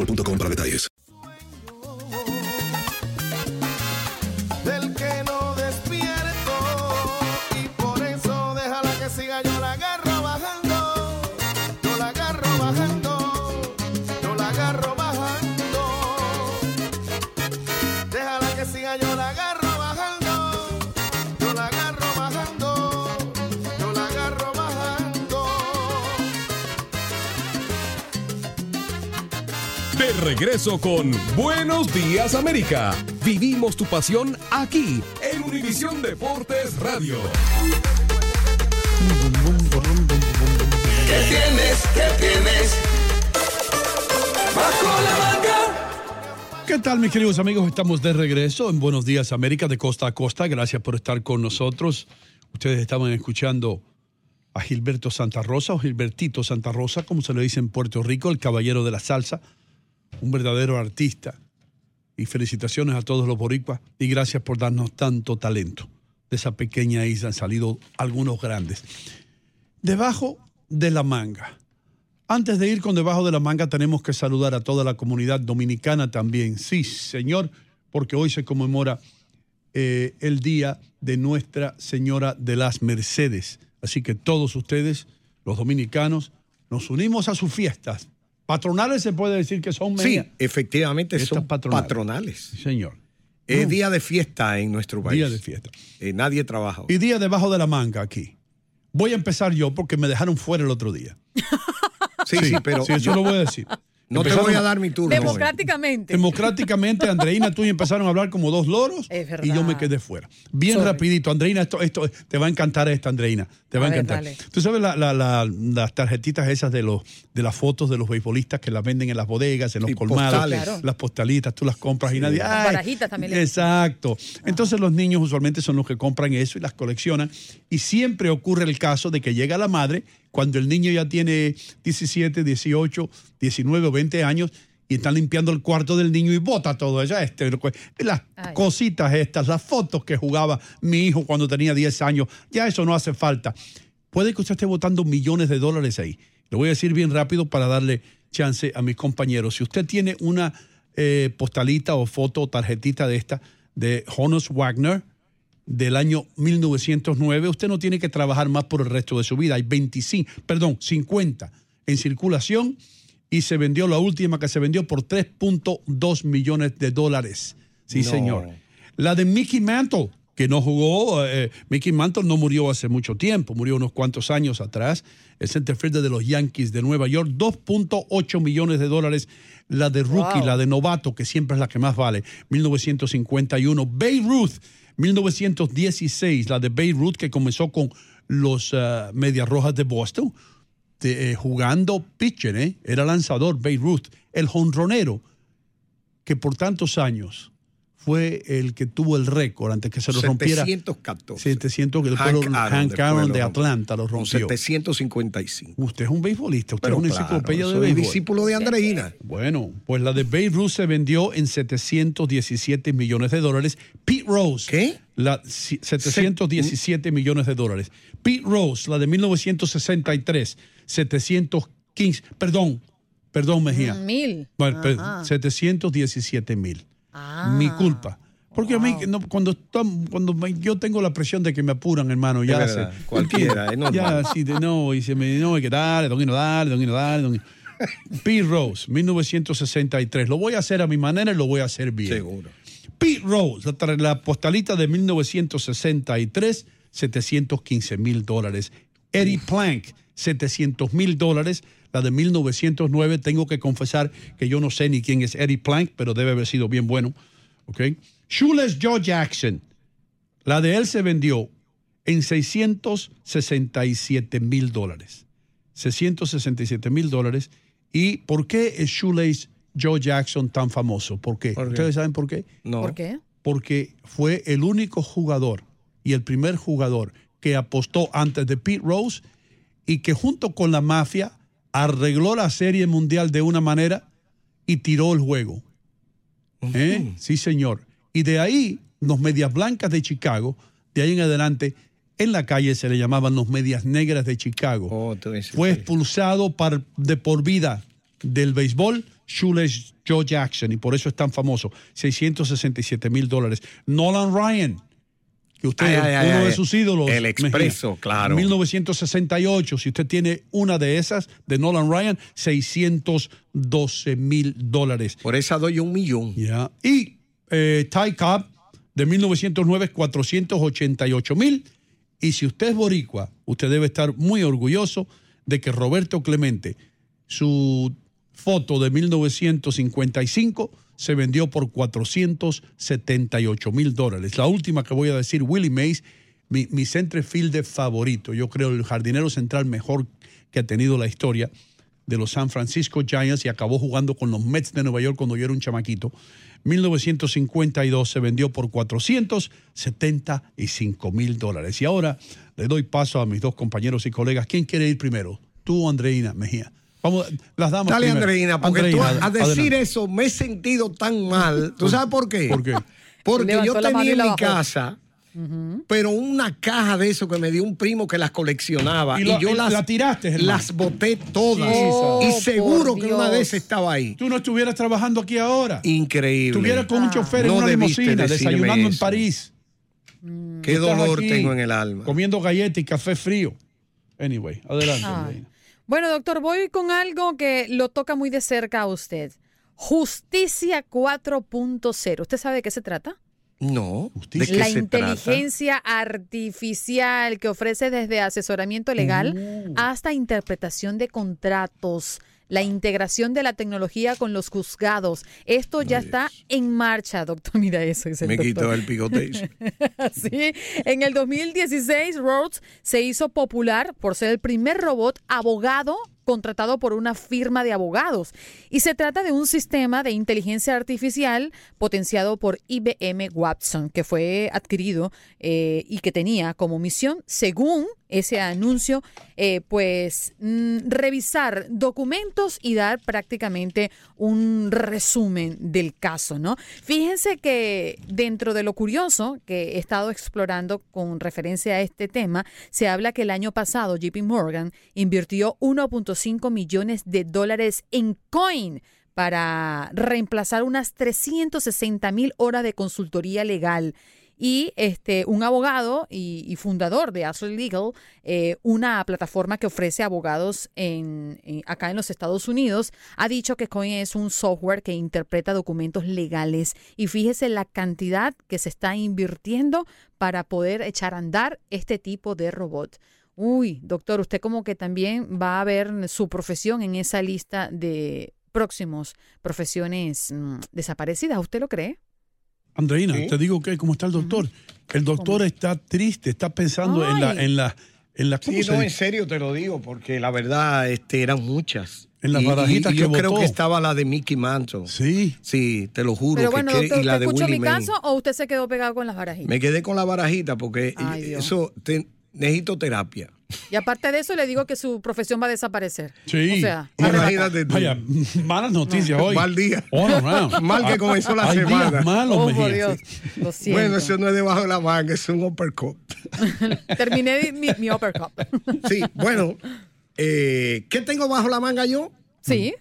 boostmobile.com para detalles. del que no despierto y por eso déjala que siga yo la agarro bajando yo la agarro bajando yo la agarro bajando déjala que siga yo la agarro regreso con Buenos Días América. Vivimos tu pasión aquí en Univisión Deportes Radio. ¿Qué tienes? ¿Qué tienes? Bajo la manga ¿Qué tal, mis queridos amigos? Estamos de regreso en Buenos Días América de costa a costa. Gracias por estar con nosotros. Ustedes estaban escuchando a Gilberto Santa Rosa o Gilbertito Santa Rosa, como se le dice en Puerto Rico, el caballero de la salsa, un verdadero artista. Y felicitaciones a todos los boricuas y gracias por darnos tanto talento. De esa pequeña isla han salido algunos grandes. Debajo de la manga. Antes de ir con debajo de la manga tenemos que saludar a toda la comunidad dominicana también. Sí, señor, porque hoy se conmemora eh, el día de Nuestra Señora de las Mercedes. Así que todos ustedes, los dominicanos, nos unimos a sus fiestas. Patronales se puede decir que son Sí, medias. efectivamente Estas son patronales. patronales. Sí, señor. Es No. día de fiesta en nuestro país. Día de fiesta. Eh, nadie trabaja. hoy. Y día debajo de la manga aquí. Voy a empezar yo porque me dejaron fuera el otro día. Sí, sí, pero Sí, eso yo- lo voy a decir. No te voy a dar mi turno. Democráticamente. Democráticamente, Andreina, tú y empezaron a hablar como dos loros Es verdad. y yo me quedé fuera. Bien Sorry. rapidito, Andreina, esto, esto te va a encantar esta, Andreina. Te va a, A ver, encantar. dale. Tú sabes la- la- la- las tarjetitas esas de los de las fotos de los beisbolistas que las venden en las bodegas, en los Sí, colmados, postales. Claro. las postalitas, tú las compras y nadie. Las barajitas también le- Exacto. Entonces los niños usualmente son los que compran eso y las coleccionan. Y siempre ocurre el caso de que llega la madre cuando el niño ya tiene 17, 18, 19 o 20 años y están limpiando el cuarto del niño y bota todo eso. Este, las Ay. cositas estas, las fotos que jugaba mi hijo cuando tenía 10 años, ya eso no hace falta. Puede que usted esté botando millones de dólares ahí. Lo voy a decir bien rápido para darle chance a mis compañeros. Si usted tiene una eh, postalita o foto o tarjetita de esta de Honus Wagner del año 1909, usted no tiene que trabajar más por el resto de su vida. Hay 25, perdón, 50 en circulación y se vendió la última que se vendió por 3.2 millones de dólares. Sí, No. señor. La de Mickey Mantle, que no jugó. eh, Mickey Mantle no murió hace mucho tiempo, murió unos cuantos años atrás. El center fielder de los Yankees de Nueva York, 2.8 millones de dólares. La de rookie, Wow. la de novato, que siempre es la que más vale, 1951. Babe Ruth, 1916, la de Babe Ruth, que comenzó con los ah, Medias Rojas de Boston, de, eh, jugando pitcher, ¿eh? era lanzador, Babe Ruth, el jonronero, que por tantos años fue el que tuvo el récord antes que se lo rompiera. 714. 700 que Hank después lo- Aaron Hank Aaron lo de rompió. Atlanta lo rompió. 755. Usted es un beisbolista, usted Pero es una claro, enciclopedia de béisbol. discípulo de Andreina. Bueno, pues la de Babe Ruth se vendió en 717 millones de dólares. Pete Rose. ¿Qué? La, si- 717 millones de dólares. Pete Rose, la de 1963, 715, perdón, perdón Mejía. Mil. Bueno, per- Ajá. 717 mil. Ah. Mi culpa. Porque a mí, no, cuando, cuando me- yo tengo la presión de que me apuran, hermano, ya se- cualquiera, es normal. Ya, sí, de no, y se me, no, hay que darle, don Hino, dale, don Hino, dale, don Hino. Pete Rose, 1963. Lo voy a hacer a mi manera y lo voy a hacer bien. Seguro. Pete Rose, la, la postalita de 1963, 715 mil dólares. Eddie Plank, 700 mil dólares. La de 1909, tengo que confesar que yo no sé ni quién es Eddie Plank, pero debe haber sido bien bueno. ¿ok? Shoeless Joe Jackson, la de él se vendió en 667 mil dólares. 667 mil dólares. ¿Y por qué es Shoelace Joe Jackson tan famoso? ¿Por qué? ¿Por qué? ¿Ustedes saben por qué? No. ¿Por qué? Porque fue el único jugador y el primer jugador que apostó antes de Pete Rose y que junto con la mafia arregló la serie mundial de una manera y tiró el juego. ¿Eh? Sí, señor. Y de ahí, los medias blancas de Chicago, de ahí en adelante, en la calle se le llamaban los medias negras de Chicago. Oh, Fue expulsado par- de por vida del béisbol Shoeless Joe Jackson y por eso es tan famoso. 667 mil dólares. Nolan Ryan, que usted Ay, ay, uno de sus ídolos. El Mejía. expreso, claro. 1968, si usted tiene una de esas, de Nolan Ryan, 612 mil dólares. Por esa doy un millón. Y eh, Ty Cobb, de 1909, 488 mil. Y si usted es boricua, usted debe estar muy orgulloso de que Roberto Clemente, su foto de 1955, se vendió por 478 mil dólares. La última que voy a decir, Willie Mays, mi, mi center fielder favorito, yo creo el jardinero central mejor que ha tenido la historia de los San Francisco Giants y acabó jugando con los Mets de Nueva York cuando yo era un chamaquito. 1952 se vendió por 475 mil dólares. Y ahora le doy paso a mis dos compañeros y colegas. ¿Quién quiere ir primero? Tú Andreina Mejía. Vamos, las damos Dale, primero. Andreina, porque tú Andreina, a decir adelante. eso me he sentido tan mal. ¿Tú sabes por qué? ¿Por qué? Porque yo tenía en mi bajó. casa, pero una caja de eso que me dio un primo que las coleccionaba. Y yo y las, la tiraste, hermano. las boté todas. Oh, y seguro por que una de esas estaba ahí. Tú no estuvieras trabajando aquí ahora. Increíble. Estuvieras con un chofer en una limusina, desayunando en. París. Qué dolor tengo en el alma. Comiendo galletas y café frío. Anyway, adelante. Ay. Bueno, doctor, voy con algo que lo toca muy de cerca a usted. Justicia 4.0. ¿Usted sabe de qué se trata? No. ¿De Justicia. qué La se trata? inteligencia artificial que ofrece desde asesoramiento legal Uh. hasta interpretación de contratos, la integración de la tecnología con los juzgados. Esto ya está en marcha, doctor. Mira eso. el Me quitó el picote. Sí, en el 2016 Rhodes se hizo popular por ser el primer robot abogado contratado por una firma de abogados. Y se trata de un sistema de inteligencia artificial potenciado por IBM Watson, que fue adquirido eh, y que tenía como misión, según ese anuncio, eh, pues mm, revisar documentos y dar prácticamente un resumen del caso, ¿no? Fíjense que dentro de lo curioso que he estado explorando con referencia a este tema, se habla que el año pasado JP Morgan invirtió 1.5 millones de dólares en coin para reemplazar unas 360 mil horas de consultoría legal. Y este, un abogado y, fundador de Ashley Legal, eh, una plataforma que ofrece abogados en, en- acá en los Estados Unidos, ha dicho que Coin es un software que interpreta documentos legales. Y fíjese la cantidad que se está invirtiendo para poder echar a andar este tipo de robot. Uy, doctor, usted como que también va a ver su profesión en esa lista de próximos profesiones mm, desaparecidas. ¿Usted lo cree? Andreina, Sí. te digo que como está el doctor. El doctor está triste, está pensando en la, en la, en la, ¿cómo Sí, se no, en serio te lo digo, porque la verdad este, eran muchas. En las Y- barajitas y que yo creo que estaba la de Mickey Mantle. Sí. Sí, te lo juro. Pero que bueno, que- doctor, y la ¿usted de escuchó mi May. caso o usted se quedó pegado con las barajitas? Me quedé con la barajita porque Ay, Dios. eso te- necesito terapia. Y aparte de eso, le digo que su profesión va a desaparecer. Sí. O sea, Imagínate tú. Vaya, malas noticias hoy. Mal día. All around. Mal que comenzó la Hay semana. días malos, oh, por Dios. Lo siento. Bueno, eso no es debajo de la manga, es un uppercut. Terminé mi, mi uppercut. Sí, bueno, eh, ¿qué tengo bajo la manga yo? Sí.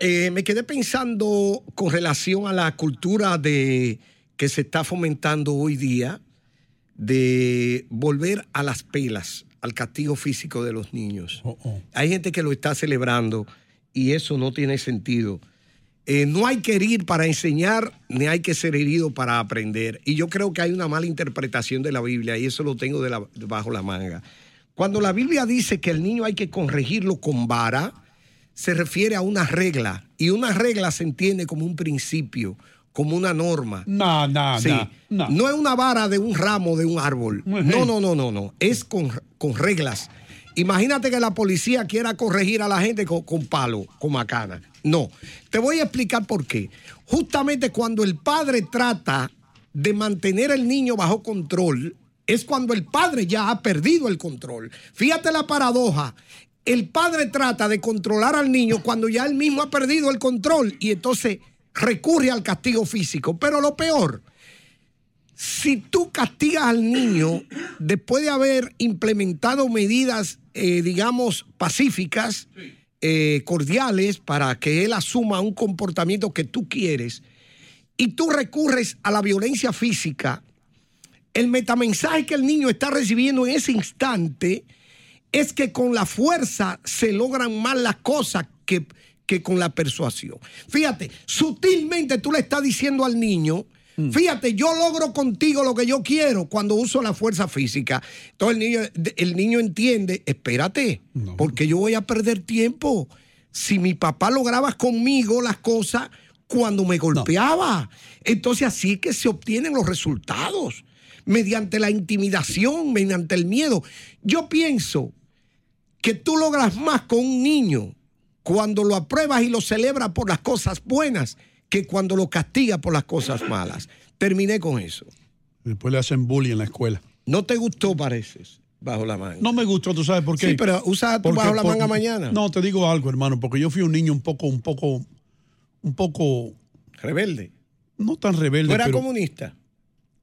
Eh, me quedé pensando con relación a la cultura de que se está fomentando hoy día de volver a las pelas, al castigo físico de los niños. Oh, oh. Hay gente que lo está celebrando y eso no tiene sentido. Eh, no hay que herir para enseñar, ni hay que ser herido para aprender. Y yo creo que hay una mala interpretación de la Biblia y eso lo tengo de la- bajo la manga. Cuando la Biblia dice que el niño hay que corregirlo con vara, se refiere a una regla y una regla se entiende como un principio, como una norma. No, no, Sí. no, no. No es una vara de un ramo de un árbol. No, no, no, no, no. Es con, con reglas. Imagínate que la policía quiera corregir a la gente con, con palo, con macana. No. Te voy a explicar por qué. Justamente cuando el padre trata de mantener al niño bajo control, es cuando el padre ya ha perdido el control. Fíjate la paradoja. El padre trata de controlar al niño cuando ya él mismo ha perdido el control y entonces recurre al castigo físico. Pero lo peor, si tú castigas al niño después de haber implementado medidas, eh, digamos, pacíficas, eh, cordiales, para que él asuma un comportamiento que tú quieres, y tú recurres a la violencia física, el metamensaje que el niño está recibiendo en ese instante es que con la fuerza se logran más las cosas que, que con la persuasión. Fíjate, sutilmente tú le estás diciendo al niño, fíjate, yo logro contigo lo que yo quiero cuando uso la fuerza física. Entonces el niño, el niño entiende, espérate, porque yo voy a perder tiempo. Si mi papá lograba conmigo las cosas cuando me golpeaba. Entonces así es que se obtienen los resultados mediante la intimidación, mediante el miedo. Yo pienso que tú logras más con un niño cuando lo apruebas y lo celebras por las cosas buenas que cuando lo castigas por las cosas malas. Terminé con eso. Después le hacen bullying en la escuela. ¿No te gustó, pareces, bajo la manga? No me gustó, ¿tú sabes por qué? Sí, pero usa tu Porque bajo la por- manga mañana. No, te digo algo, hermano, porque yo fui un niño un poco, un poco, un poco, Rebelde. no tan rebelde, ¿Tú eras pero comunista?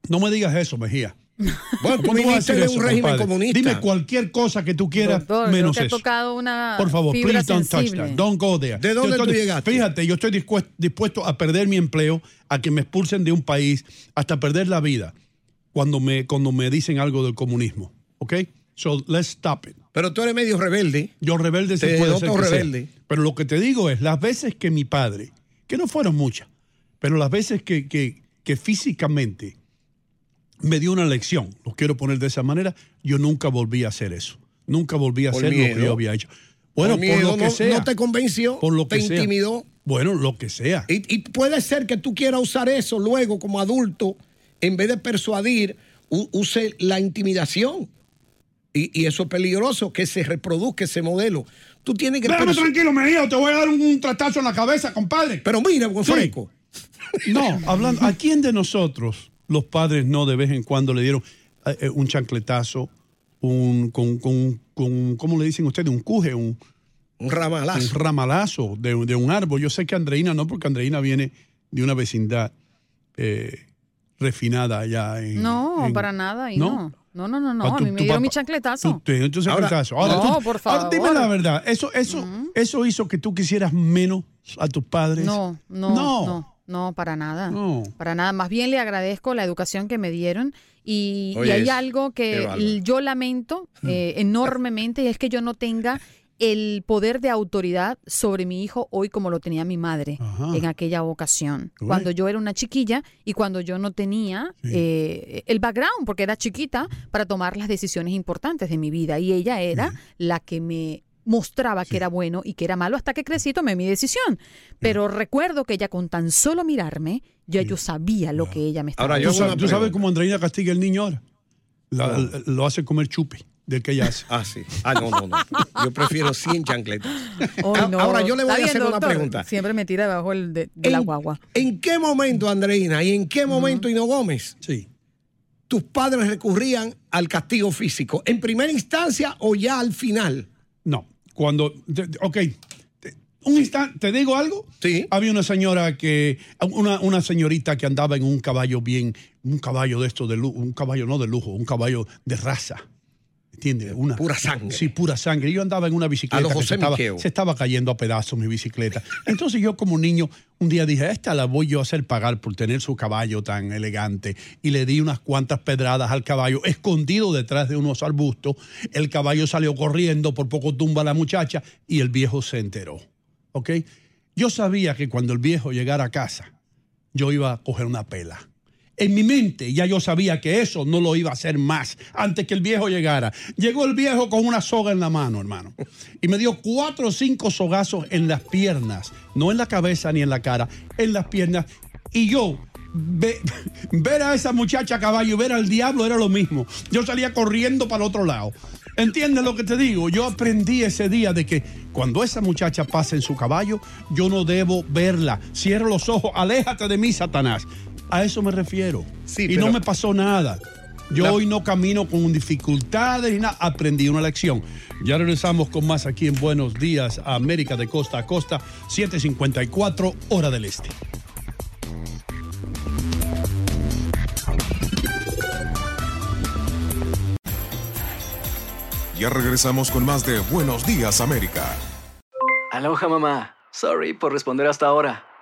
no me digas eso, Mejía. Bueno, tú ¿Cómo vas a eso, un régimen compadre? comunista. Dime cualquier cosa que tú quieras, Doctor, creo menos que ha eso. tocado una Por favor, fibra please don't touch sensible. that. Don't go there. ¿De dónde estoy- tú llegaste? Fíjate, yo estoy dispuesto, dispuesto a perder mi empleo, a que me expulsen de un país, hasta perder la vida cuando me, cuando me dicen algo del comunismo. ¿Ok? So let's stop it. Pero tú eres medio rebelde. Yo rebelde sí Te puede ser que sea. rebelde. Pero lo que te digo es, las veces que mi padre, que no fueron muchas, pero las veces que, que, que físicamente me dio una lección, lo quiero poner de esa manera, yo nunca volví a hacer eso. Nunca volví a Por hacer lo que yo había hecho. Bueno, Por lo que no- sea. no te convenció, Por lo que te sea. intimidó. Bueno, lo que sea. Y, y puede ser que tú quieras usar eso luego como adulto, en vez de persuadir, use la intimidación. Y, y eso es peligroso, que se reproduzca ese modelo. Tú tienes que... Déjame tranquilo, Mejía, te voy a dar un, un tratazo en la cabeza, compadre. Pero mira, buen Sí. No, hablando, ¿a quién de nosotros los padres no de vez en cuando le dieron eh, eh, un chancletazo, un, con, con, con, ¿cómo le dicen ustedes? Un cuje, un, Un ramalazo. un ramalazo de, de un árbol. Yo sé que Andreina no, porque Andreina viene de una vecindad eh, refinada allá en... No, en- para nada. Y ¿No? no. No, no, no, no. Ah, A tú- mí me dieron papá- mi chancletazo. Tú Ahora- chancletazo. Ahora No, tú- por ahora dime favor. la verdad. Eso, eso, eso hizo que tú quisieras menos a tus padres. No, no, No. no. No, para nada. No. Para nada. Más bien le agradezco la educación que me dieron y, hay algo que yo lamento eh, enormemente y es que yo no tenga el poder de autoridad sobre mi hijo hoy como lo tenía mi madre Ajá. en aquella ocasión, Uy. cuando yo era una chiquilla y cuando yo no tenía eh, el background, porque era chiquita, para tomar las decisiones importantes de mi vida y ella era la que me mostraba que era bueno y que era malo hasta que crecí y tomé mi decisión. Pero recuerdo que ella con tan solo mirarme, ya yo sabía lo que ella me estaba Ahora, yo ¿Tú, hago sabes, una tú sabes cómo Andreina castiga al niño ahora? La- la- Lo hace comer chupi del que ella hace. Ah, sí. Ah, no, no, no. Yo prefiero 100 chancletas. No. Ahora yo le voy a hacer una pregunta. Siempre me tira debajo el de, de la ¿En- guagua. ¿En qué momento, Andreina, y en qué momento, Hino Gómez, Sí. tus padres recurrían al castigo físico? ¿En primera instancia o ya al final? Cuando, ok, un instante, ¿te digo algo? Sí. Había una señora que, una, una señorita que andaba en un caballo bien, un caballo de esto de lujo, un caballo no de lujo, un caballo de raza. ¿Entiendes? Una, Pura sangre. Sí, pura sangre. Yo andaba en una bicicleta A que José se estaba, Miqueo. se estaba cayendo a pedazos mi bicicleta. Entonces yo como niño un día dije, esta la voy yo a hacer pagar por tener su caballo tan elegante. Y le di unas cuantas pedradas al caballo, escondido detrás de unos arbustos. El caballo salió corriendo, por poco tumba a la muchacha y el viejo se enteró. ¿Ok? Yo sabía que cuando el viejo llegara a casa, yo iba a coger una pela. En mi mente ya yo sabía que eso no lo iba a hacer más antes que el viejo llegara. Llegó el viejo con una soga en la mano, hermano, y me dio cuatro o cinco sogazos en las piernas, no en la cabeza ni en la cara, en las piernas. Y yo, ve- ver a esa muchacha a caballo ver al diablo era lo mismo. Yo salía corriendo para el otro lado. ¿Entiendes lo que te digo? Yo aprendí ese día de que cuando esa muchacha pasa en su caballo, yo no debo verla. Cierro los ojos, aléjate de mí, Satanás. A eso me refiero. Sí, y pero- no me pasó nada. Yo La- hoy no camino con dificultades ni nada. Aprendí una lección. Ya regresamos con más aquí en Buenos Días, América de Costa a Costa, 7:54, hora del este. Ya regresamos con más de Buenos Días América. Aloha mamá. Sorry por responder hasta ahora.